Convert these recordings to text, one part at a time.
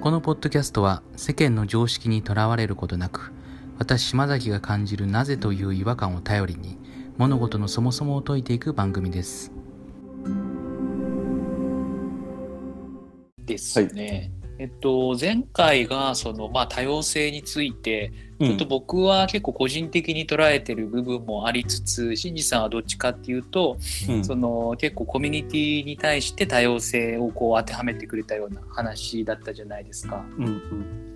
このポッドキャストは世間の常識にとらわれることなく私島崎が感じるなぜという違和感を頼りに物事のそもそもを解いていく番組ですですね。えっと、前回がその、まあ、多様性についてちょっと僕は結構個人的に捉えてる部分もありつつ新次さんはどっちかっていうと、うん、その結構コミュニティに対して多様性をこう当てはめてくれたような話だったじゃないですか。うんうん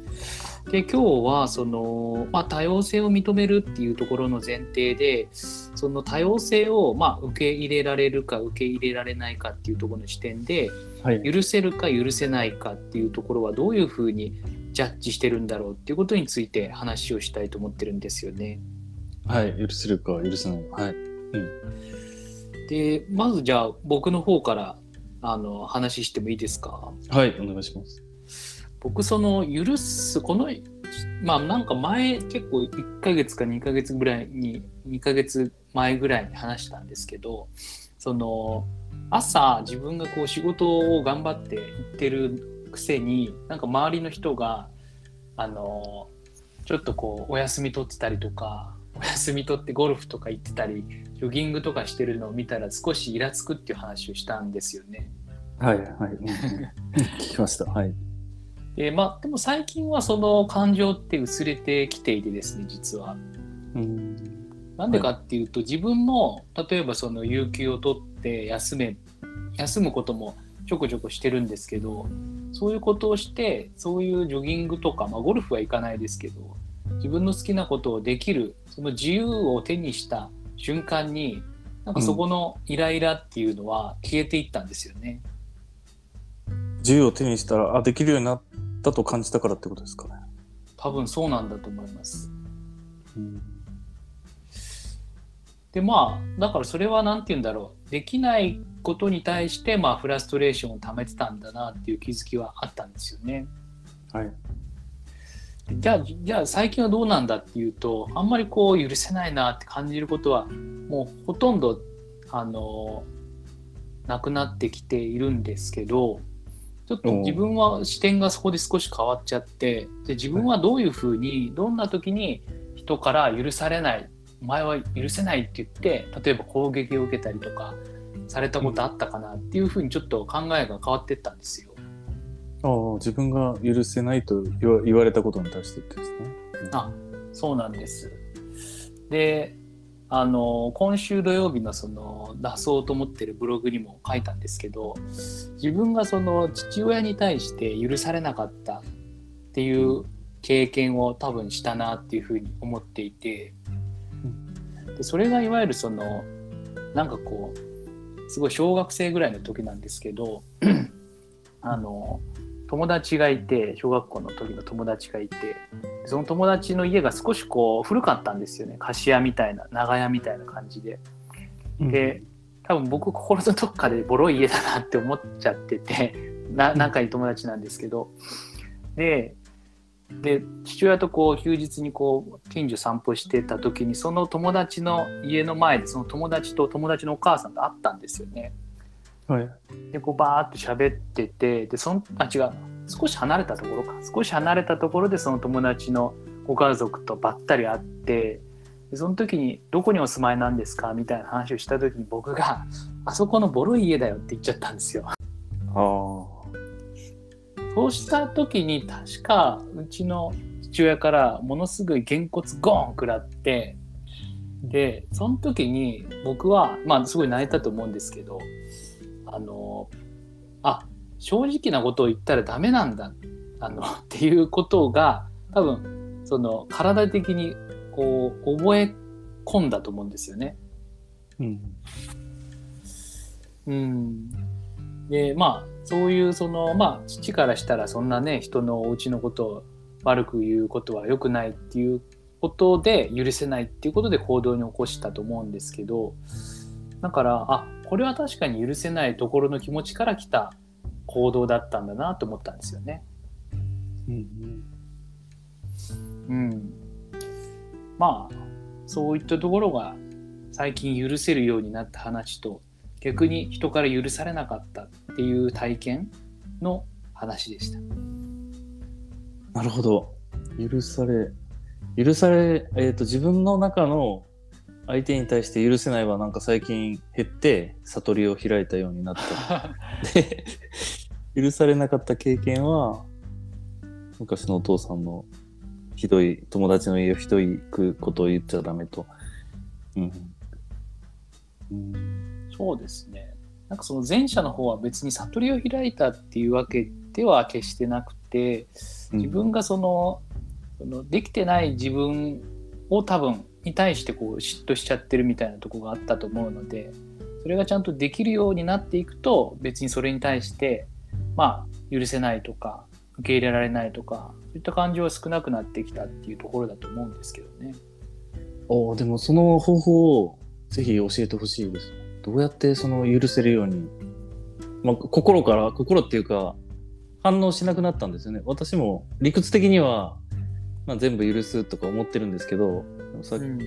で今日はその、まあ、多様性を認めるっていうところの前提でその多様性を、まあ、受け入れられるか受け入れられないかっていうところの視点で、はい、許せるか許せないかっていうところはどういうふうにジャッジしてるんだろうっていうことについて話をしたいと思ってるんですよね。はい、許せるか許せないはい。うん、でまずじゃあ僕の方からあの話してもいいですか？はいお願いします。僕その許すこのまあなんか前結構1ヶ月か2ヶ月ぐらいに2ヶ月前ぐらいに話したんですけどその朝自分がこう仕事を頑張って行ってるくせになんか周りの人があのちょっとこうお休み取ってたりとかお休み取ってゴルフとか行ってたりジョギングとかしてるのを見たら少しイラつくっていう話をしたんですよね。はいはい。聞きました。はい。でまあ、でも最近はその感情って薄れてきていてですね実は。うんなんでかっていうと、自分も例えばその有給を取って休め休むこともちょこちょこしてるんですけどそういうことをしてそういうジョギングとか、まあ、ゴルフは行かないですけど自分の好きなことをできるその自由を手にした瞬間になんかそこのイライラっていうのは消えていったんですよね。うん、自由を手にしたらあできるようになったと感じたからってことですかね。多分そうなんだと思います。うんでまあだからそれは何て言うんだろうできないことに対してまあフラストレーションを溜めてたんだなっていう気づきはあったんですよね。はい、じゃあじゃあ最近はどうなんだっていうとあんまりこう許せないなって感じることはもうほとんどあのなくなってきているんですけどちょっと自分は視点がそこで少し変わっちゃってで自分はどういうふうにどんな時に人から許されないお前は許せないって言って例えば攻撃を受けたりとかされたことあったかなっていうふうにちょっと考えが変わってったんですよ。ああ自分が許せないと言われたことに対してですね。うん、あそうなんです。であの今週土曜日のその出そうと思ってるブログにも書いたんですけど自分がその父親に対して許されなかったっていう経験を多分したなっていうふうに思っていてでそれがいわゆるそのなんかこうすごい小学生ぐらいの時なんですけど あの友達がいて小学校の時の友達がいてその友達の家が少しこう古かったんですよね。菓子屋みたいな長屋みたいな感じで。で多分僕心のどっかでボロい家だなって思っちゃってて な仲いい友達なんですけど。でで父親とこう休日にこう近所散歩してた時にその友達の家の前でその友達と友達のお母さんと会ったんですよね。はい、でこうバーッと喋っててでそのあ違う少し離れたところか少し離れたところでその友達のご家族とばったり会ってでその時に「どこにお住まいなんですか?」みたいな話をした時に僕が「あそこのボロい家だよ」って言っちゃったんですよ。ああそうした時に確かうちの父親からものすごいげんこつゴーン食らってでその時に僕はまあすごい泣いたと思うんですけどあのあ正直なことを言ったらダメなんだあの っていうことが多分その体的にこう覚え込んだと思うんですよね。うん、うんでまあそういうそのまあ父からしたらそんなね人のお家のことを悪く言うことは良くないっていうことで許せないっていうことで行動に起こしたと思うんですけどだからあこれは確かに許せないところの気持ちから来た行動だったんだなと思ったんですよね。うん、うん、まあそういったところが最近許せるようになった話と逆に人から許されなかったっていう体験の話でした。なるほど。許され、許され、えっ、と、自分の中の相手に対して許せないはなんか最近減って悟りを開いたようになった。で、許されなかった経験は、昔のお父さんのひどい、友達の家をひどいことを言っちゃダメと。うん。うん、そうですね。なんかその前者の方は別に悟りを開いたっていうわけでは決してなくて、自分がその,、そのできてない自分を多分に対してこう嫉妬しちゃってるみたいなとこがあったと思うのでそれがちゃんとできるようになっていくと別にそれに対してまあ許せないとか受け入れられないとかそういった感情は少なくなってきたっていうところだと思うんですけどね。おでもその方法をぜひ教えてほしいです。どうやってその許せるように、まあ、心から、心っていうか、反応しなくなったんですよね。私も理屈的には、まあ、全部許すとか思ってるんですけど、さうん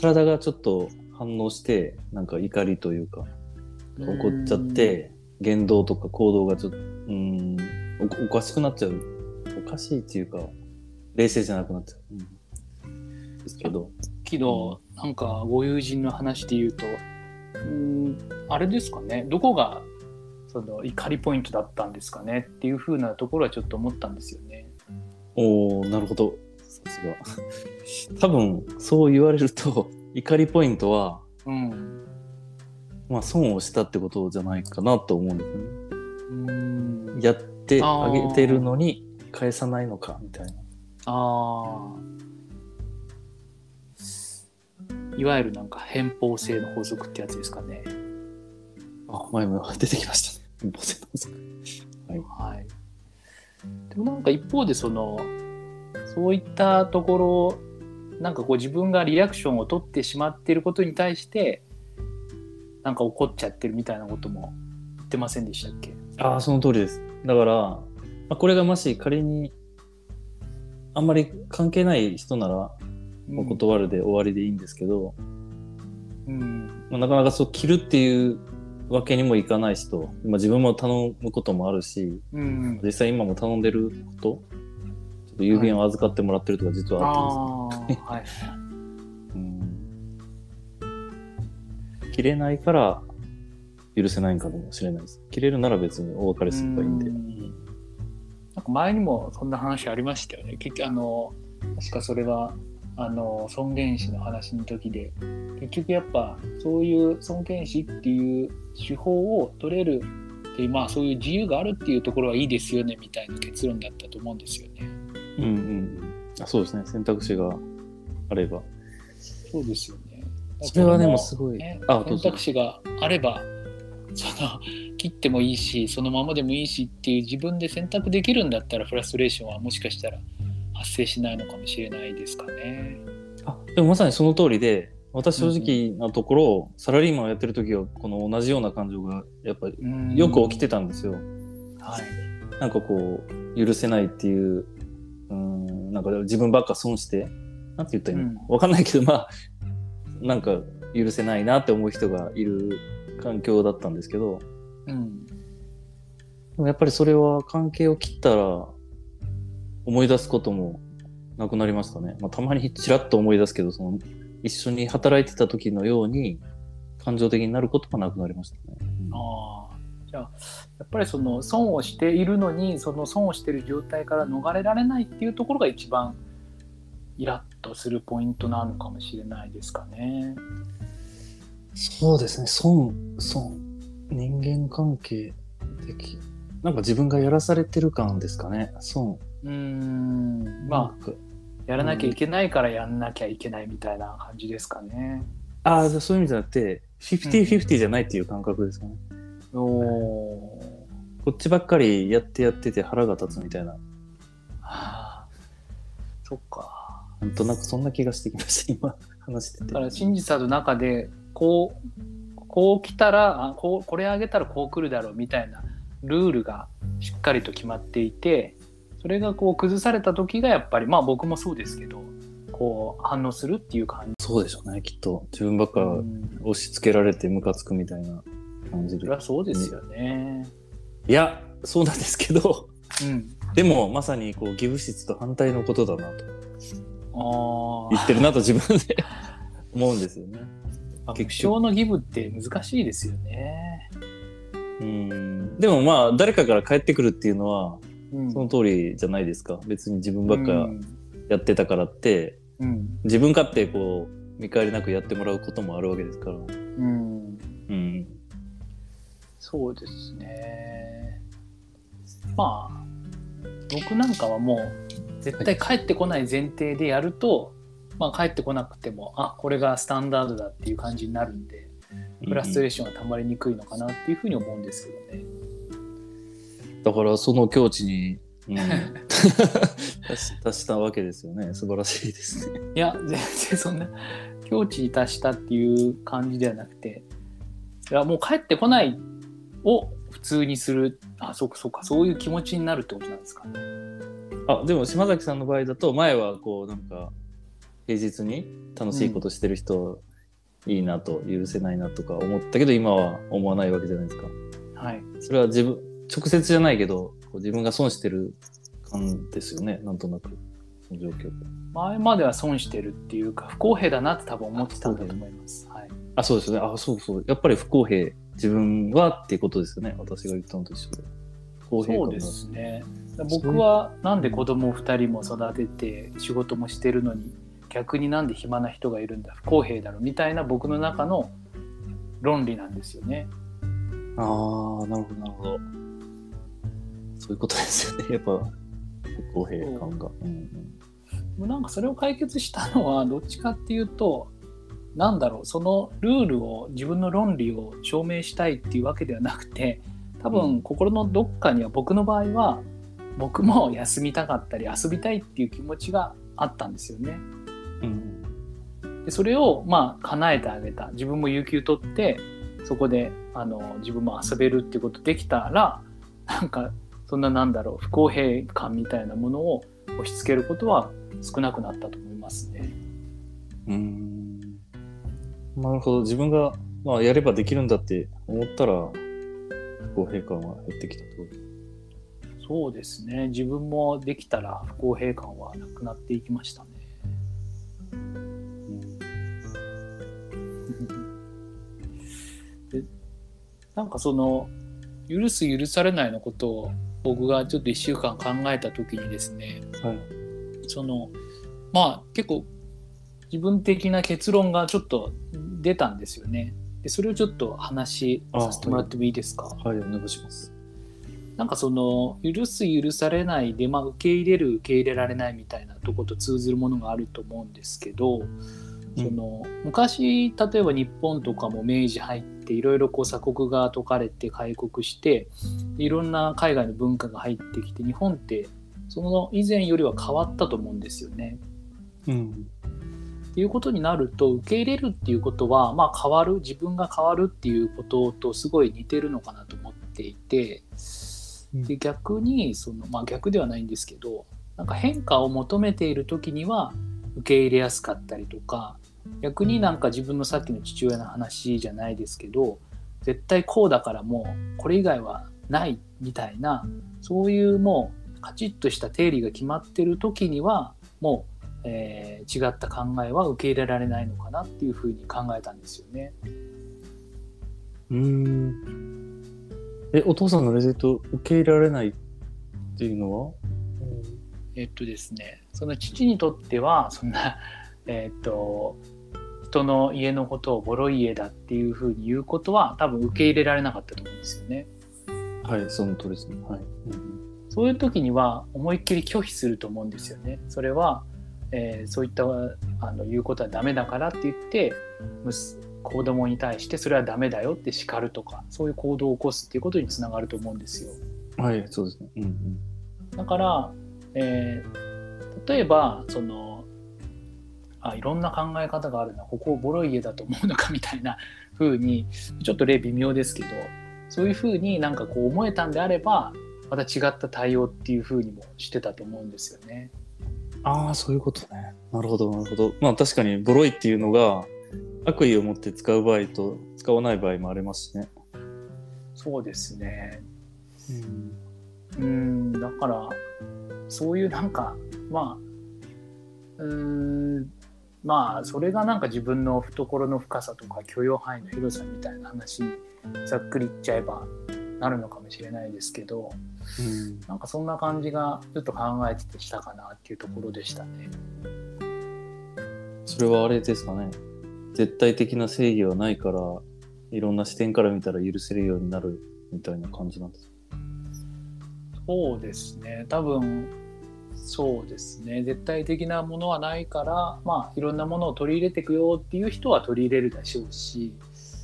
体がちょっと反応して、なんか怒りというか、怒っちゃって、言動とか行動がちょっと、うーんお、おかしくなっちゃう。おかしいっていうか、冷静じゃなくなっちゃう。うん、ですけど。けどなんかご友人の話で言うとうんあれですかねどこがその怒りポイントだったんですかねっていう風なところはちょっと思ったんですよね。おおなるほど。さすが。多分、そう言われると、怒りポイントは、うん、まあ、損をしたってことじゃないかなと思うんですよね。うんやってあげてるのに返さないのか、みたいな。あーいわゆるなんか偏方性の法則ってやつですかね。あ、前も出てきましたね。母性の法則はい、でもなんか一方でそのそういったところなんかこう自分がリアクションを取ってしまっていることに対してなんか怒っちゃってるみたいなことも言ってませんでしたっけ？ああ、その通りです。だから、まあ、これがもし仮に、あんまり関係ない人なら、もう断るで終わりでいいんですけど、うん。まあ、なかなかそう切るっていうわけにもいかない人、まあ、自分も頼むこともあるし、うん実際今も頼んでること、ちょっと郵便を預かってもらってるとか実あはあったんです。あ はい。うん。切れないから許せないんかもしれないです。切れるなら別にお別れすればいいんで。うん。なんか前にもそんな話ありましたよね。結局あの確かそれはあの尊厳死の話の時で結局やっぱそういう尊厳死っていう手法を取れるっていうまあそういう自由があるっていうところはいいですよねみたいな結論だったと思うんですよね。うんうんうんあそうですね。選択肢があれば。そうですよね。それはでももすごい。ね、あ、選択。肢があればその切ってもいいしそのままでもいいしっていう自分で選択できるんだったらフラストレーションはもしかしたら発生しないのかもしれないですかね。あでもまさにその通りで、私正直なところ、サラリーマンをやってる時はこの同じような感情がやっぱりよく起きてたんですよ。はい。なんかこう、許せないっていう、うん、なんか自分ばっか損して、なんて言ったらいいの、わかんないけど、まあ、なんか許せないなって思う人がいる環境だったんですけど、うん。でもやっぱりそれは関係を切ったら思い出すこともなくなりましたね。まあ、たまにちらっと思い出すけど、その一緒に働いてた時のように感情的になることがなくなりましたね。うんああ。じゃあやっぱりその損をしているのにその損をしている状態から逃れられないっていうところが一番イラッとするポイントなのかもしれないですかね。そうですね、損、損、人間関係的。なんか自分がやらされてる感ですかね、損。うーん。まああ、やらなきゃいけないからやんなきゃいけないみたいな感じですかね。ああ、そういう意味じゃなくて、50-50じゃないっていう感覚ですかね。おお。こっちばっかりやってやってて腹が立つみたいな。はあ、そっか。なんとなくそんな気がしてきました、今話しててだか。ら真実さの中でこうこう来たらあこうこれあげたらこう来るだろうみたいなルールがしっかりと決まっていてそれがこう崩された時がやっぱりまあ僕もそうですけどこう反応するっていう感じ。そうでしょうね、きっと。自分ばっかうん押し付けられてムカつくみたいな感じでそれ。はそうですよね。いや、そうなんですけど、うん。でもまさにこう義務質と反対のことだなとあ言ってるなと自分で 思うんですよね。あ、結結晶のギブって難しいですよね。うんでもまあ誰かから帰ってくるっていうのはうんその通りじゃないですか。別に自分ばっかうん。やってたからって。うん。自分勝手こう見返りなくやってもらうこともあるわけですから。うん。うん。そうですね。まあ、僕なんかはもう、絶対帰ってこない前提でやると、まあ帰ってこなくても、あ、これがスタンダードだっていう感じになるんで、フラストレーションが溜まりにくいのかなっていうふうに思うんですけどね。だからその境地に、うん、達したわけですよね素晴らしいですね。いや、全然そんな境地に達したっていう感じではなくて、いや、もう帰ってこないを普通にする、あ、そうかそうか、そういう気持ちになるってことなんですかね。あでも島崎さんの場合だと前はこうなんか平日に楽しいことしてる人、いいなと許せないなとか思ったけど今は思わないわけじゃないですか。はい。それは自分直接じゃないけどこう自分が損してる感ですよね。なんとなく。その状況前までは損してるっていうか不公平だなって多分思ってたんだと思います。はい、あそうですよね。あそうそう。やっぱり不公平。自分はっていうことですよね。私が言ったのと一緒で。不公平そうですね。僕はなんで子供を2人も育てて仕事もしてるのに逆になんで暇な人がいるんだ不公平だろみたいな僕の中の論理なんですよね。ああなるほどなるほどそういうことですよね。やっぱ不公平感が、う。んうなんかそれを解決したのはどっちかっていうとなんだろうそのルールを自分の論理を証明したいっていうわけではなくて多分心のどっかには僕の場合は僕も休みたかったり遊びたいっていう気持ちがあったんですよね。うん。でそれをまあ叶えてあげた。自分も有給取ってそこであの自分も遊べるっていうことできたらなんかそんななんだろう不公平感みたいなものを押し付けることは少なくなったと思いますね。うん。なるほど。自分が、まあ、やればできるんだって思ったら不公平感は減ってきたとそうですね。自分もできたら不公平感はなくなっていきましたね。うん。でなんかその許す許されないのことを僕がちょっと1週間考えた時にですねはい。そのまあ結構自分的な結論がちょっと出たんですよね。でそれをちょっと話させてもらってもいいですか？はい。お願いします。なんかその許す許されないで、まあ、受け入れる受け入れられないみたいなとこと通ずるものがあると思うんですけど、その昔例えば日本とかも明治入っていろいろこう鎖国が解かれて開国していろんな海外の文化が入ってきて日本ってその以前よりは変わったと思うんですよね。うんっていうことになると受け入れるっていうことは、まあ、変わる自分が変わるっていうこととすごい似てるのかなと思っていてで逆にその、まあ、逆ではないんですけどなんか変化を求めている時には受け入れやすかったりとか逆になんか自分のさっきの父親の話じゃないですけど絶対こうだからもうこれ以外はないみたいなそういうもうカチッとした定理が決まってる時にはもうえー違った考えは受け入れられないのかなっていうふうに考えたんですよね。うん。えお父さんのレゼット受け入れられないっていうのは？えっとですねその父にとってはそんな えっと人の家のことをボロい家だっていうふうに言うことは多分受け入れられなかったと思うんですよね。はいその通りですねはい、そういう時には思いっきり拒否すると思うんですよね。それは、えーそういったあの言うことはダメだからって言って子供に対してそれはダメだよって叱るとかそういう行動を起こすっていうことにつながると思うんですよ。はいそうですねうんうんだから、えー例えばそのあいろんな考え方があるな。ここをボロい家だと思うのかみたいな風にちょっと例微妙ですけどそういう風になんかこう思えたんであればまた違った対応っていう風にもしてたと思うんですよね。ああそういうことね。なるほどなるほど。まあ確かにボロいっていうのが悪意を持って使う場合と使わない場合もありますしね。そうですね。うん。うんだからそういうなんかまあうーんまあそれがなんか自分の懐の深さとか許容範囲の広さみたいな話にざっくり言っちゃえばなるのかもしれないですけどうんなんかそんな感じがちょっと考えててしたかなっていうところでしたね。それはあれですかね。絶対的な正義はないから、いろんな視点から見たら許せるようになるみたいな感じなんですか？そうですね多分そうですね絶対的なものはないからまあいろんなものを取り入れていくよっていう人は取り入れるでしょうし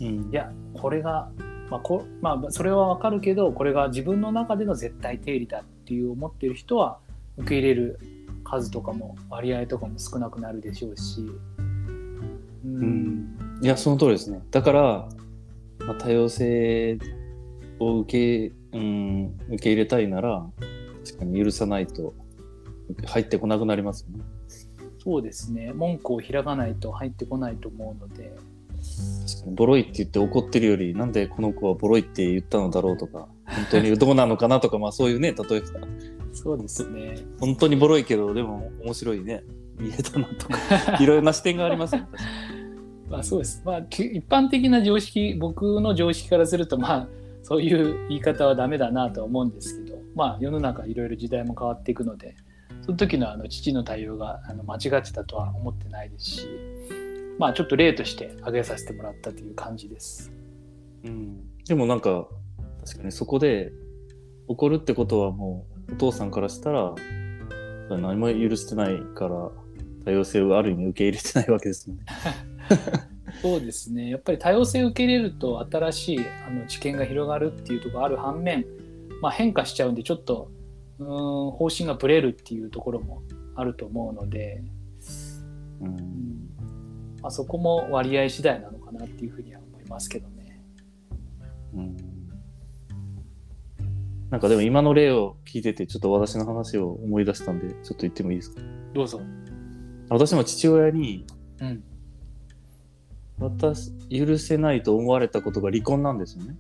うんいやこれが、まあこまあ、それはわかるけどこれが自分の中での絶対定理だっていう思ってる人は受け入れる数とかも割合とかも少なくなるでしょうし。ううんいや、その通りですね。だから、まあ、多様性を受け、うん、受け入れたいなら、確かに許さないと入ってこなくなりますよね。そうですね文句を開かないと入ってこないと思うのでボロいって言って怒ってるより、なんでこの子はボロいって言ったのだろうとか、本当に どうなのかなとか、まあそういうね、例えば、そうですね本当にボロいけど、でも面白いね、見えたなとか、いろいろな視点がありますよね。まあそうです。まあき一般的な常識、僕の常識からすると、まあそういう言い方はダメだなとは思うんですけど、まあ世の中いろいろ時代も変わっていくので、その時のあの父の対応があの間違ってたとは思ってないですし、まあちょっと例として挙げさせてもらったという感じです。にうん、でもなんか、確かにそこで怒るってことはもう、お父さんからしたら、何も許してないから、多様性をある意味受け入れてないわけですもんね。そうですね。やっぱり多様性を受け入れると新しいあの知見が広がるっていうところがある反面、まあ、変化しちゃうんでちょっとうーん方針がぶれるっていうところもあると思うので、うんうんまあ、そこも割合次第なのかなっていうふうには思いますけどね。うんなんかでも今の例を聞いてて、ちょっと私の話を思い出したんで、ちょっと言ってもいいですか？どうぞ。私も父親に、うん。私、許せないと思われたことが離婚なんですよね。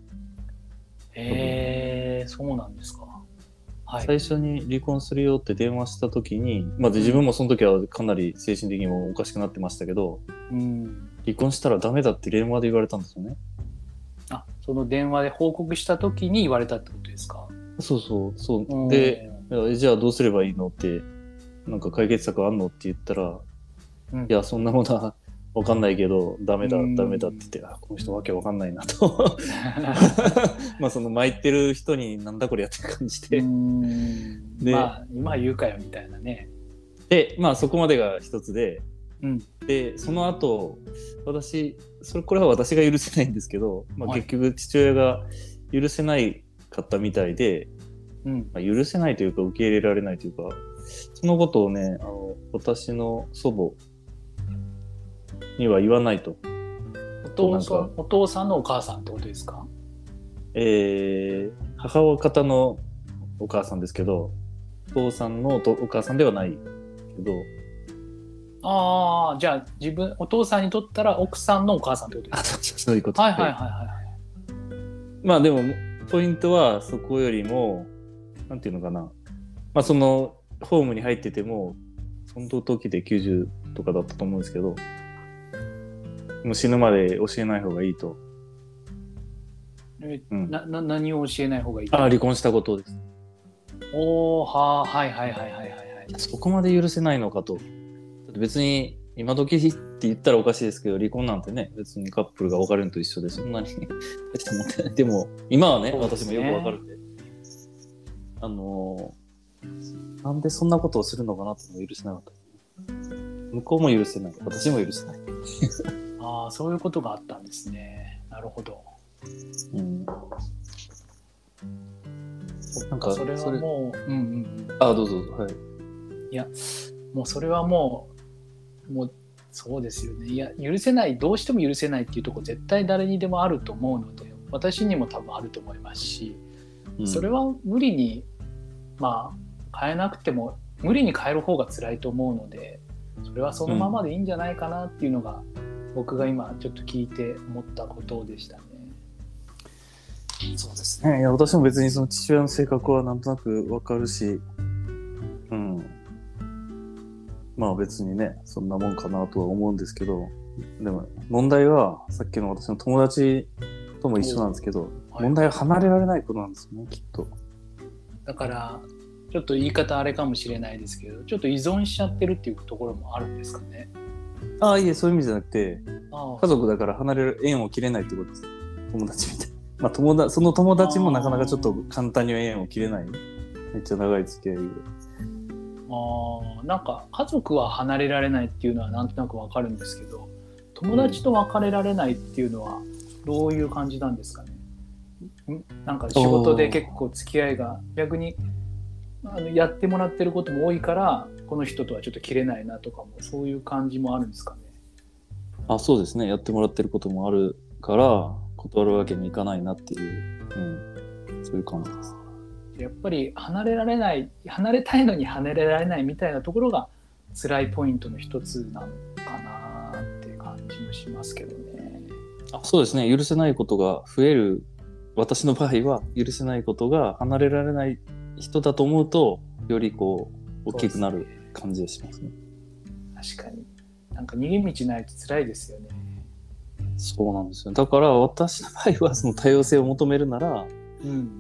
へえそうなんですか。はい。最初に離婚するよって電話した時に、まあ自分もその時はかなり精神的にもおかしくなってましたけど、うん。離婚したらダメだって電話で言われたんですよね。あその電話で報告した時に言われたってことですか？そうそう、そう。で、じゃあどうすればいいのって、なんか解決策あんのって言ったら、うん、いや、そんなものはわかんないけど、ダメだうん、ダメだって言って、あ、この人わけわかんないなと。まあその巻いてる人になんだこれやって感じうで。んでまあ今言うかよみたいなね。で、まあそこまでが一つで、うん。で、その後、私、それ、これは私が許せないんですけど、まあはい結局父親が許せないかったみたいで、うん。まあ、許せないというか受け入れられないというか、そのことをね、あの、私の祖母には言わないと。お父さなんんお父さんのお母さんってことですか？えー、母親方のお母さんですけど、お父さんのお母さんではないけど、ああじゃあ自分お父さんにとったら奥さんのお母さんってことですあ、そういうこと。かはいはいはいはいはい。まあでも、ポイントはそこよりも、なんていうのかな。まあその、ホームに入ってても、その時で90とかだったと思うんですけど、もう死ぬまで教えない方がいいと。えうんなな何を教えない方がいい？ああ、離婚したことです。おおはあはいはいはいはいはいはい。そこまで許せないのかと。別に、今時って言ったらおかしいですけど、離婚なんてね、別にカップルが別れるのと一緒で、そんなに大したもない。でも、今はね、ね私もよくわかるんで。あのーなんでそんなことをするのかなっていうのを許せなかった。向こうも許せない。私も許せない。ああそういうことがあったんですね。なるほど。うん。なんそれはもううんうんうん。あ、どうぞどうぞ。はい。いやもうそれはもうもうそうですよねいや許せないどうしても許せないっていうところ絶対誰にでもあると思うので私にも多分あると思いますし、うんそれは無理にまあ変えなくても無理に変える方が辛いと思うのでそれはそのままでいいんじゃないかなっていうのが、僕が今ちょっと聞いて思ったことでしたね。そうですね。いや、私も別にその父親の性格はなんとなくわかるし、うん。まあ別にね、そんなもんかなとは思うんですけど、でも問題は、さっきの私の友達とも一緒なんですけど、はい問題は離れられないことなんですよね、きっと。だからちょっと言い方あれかもしれないですけどちょっと依存しちゃってるっていうところもあるんですかねああ、いえ、そういう意味じゃなくて、あ家族だから離れる、縁を切れないってことです。友達みたいな。まあ友達、その友達もなかなかちょっと簡単には縁を切れない。めっちゃ長い付き合いで。あーなんか家族は離れられないっていうのはなんとなくわかるんですけど友達と別れられないっていうのはどういう感じなんですかね？んなんか仕事で結構付き合いが逆にあのやってもらってることも多いからこの人とはちょっと切れないなとかもそういう感じもあるんですかねあ、そうですね。やってもらってることもあるから、断るわけにいかないなっていう、うん、そういう感じです。やっぱり離れられない離れたいのに離れられないみたいなところが辛いポイントの一つなのかなっていう感じもしますけどね。あそうですね。許せないことが増える、私の場合は許せないことが離れられない人だと思うと、よりこう、大きくなる感じがしますね。確かになんか逃げ道ないと辛いですよね。そうなんですよ。だから私の場合はその多様性を求めるなら、うん。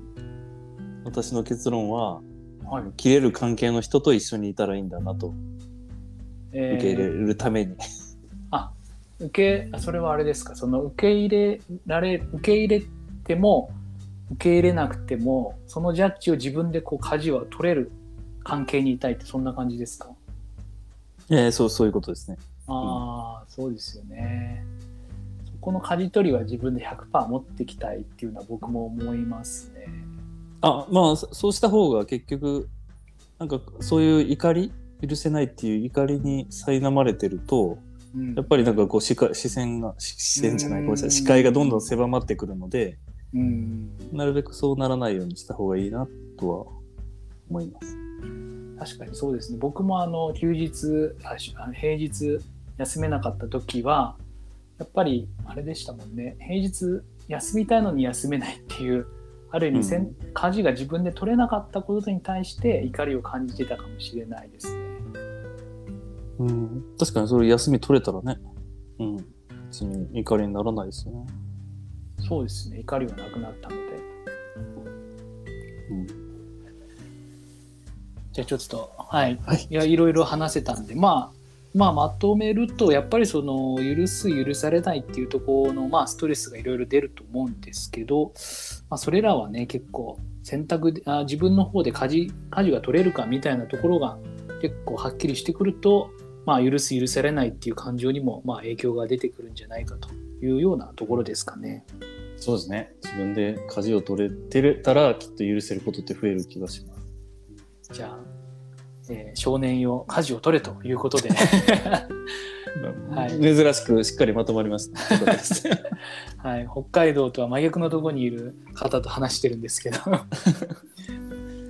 私の結論は、はい。切れる関係の人と一緒にいたらいいんだなと、え受け入れるために。受けあそれはあれですか？その受け入れられ受け入れても受け入れなくてもそのジャッジを自分でこう舵を取れる関係にいたいってそんな感じですか？ええそう、そういうことですね。ああ、そうですよね。そこの舵取りは自分で100%持ってきたいっていうのは僕も思いますね。あ、まあ、そそうした方が結局、なんかそういう怒り、許せないっていう怒りに苛まれてると、うんやっぱりなんかこう視界視線が、し視線じゃない、ごめんなさい、視界がどんどん狭まってくるので、うん、なるべくそうならないようにした方がいいなとは思います。確かにそうですね。僕もあの休日あ平日休めなかった時はやっぱりあれでしたもんね。平日休みたいのに休めないっていうある意味せん、うん舵が自分で取れなかったことに対して怒りを感じてたかもしれないですね。うん、確かにそれ休み取れたらね、うん、別に怒りにならないですよね。そうですね。怒りはなくなったので。じゃあちょっと、はい。はいいや、いろいろ話せたんで、まあ、まあ、まとめると、やっぱりその、許す、許されないっていうところの、まあ、ストレスがいろいろ出ると思うんですけど、まあ、それらはね、結構、選択で、あ自分の方で舵、舵が取れるかみたいなところが、結構はっきりしてくると、まあ、許す、許されないっていう感情にも、まあ、影響が出てくるんじゃないかというようなところですかね。そうですね。自分で舵を取れてたら、きっと許せることって増える気がします。じゃあ、えー少年よ、舵を取れということで。はい珍しくしっかりまとまります はい、北海道とは真逆のところにいる方と話してるんですけど。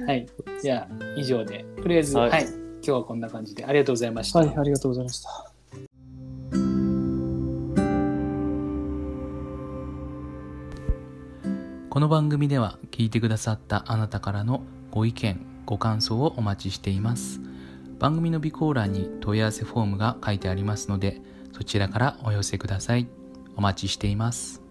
はい、じゃあ以上で、とりあえず、は、はいい今日はこんな感じでありがとうございました。はい、ありがとうございました。この番組では聞いてくださったあなたからのご意見ご感想をお待ちしています。番組の備考欄に問い合わせフォームが書いてありますのでそちらからお寄せください。お待ちしています。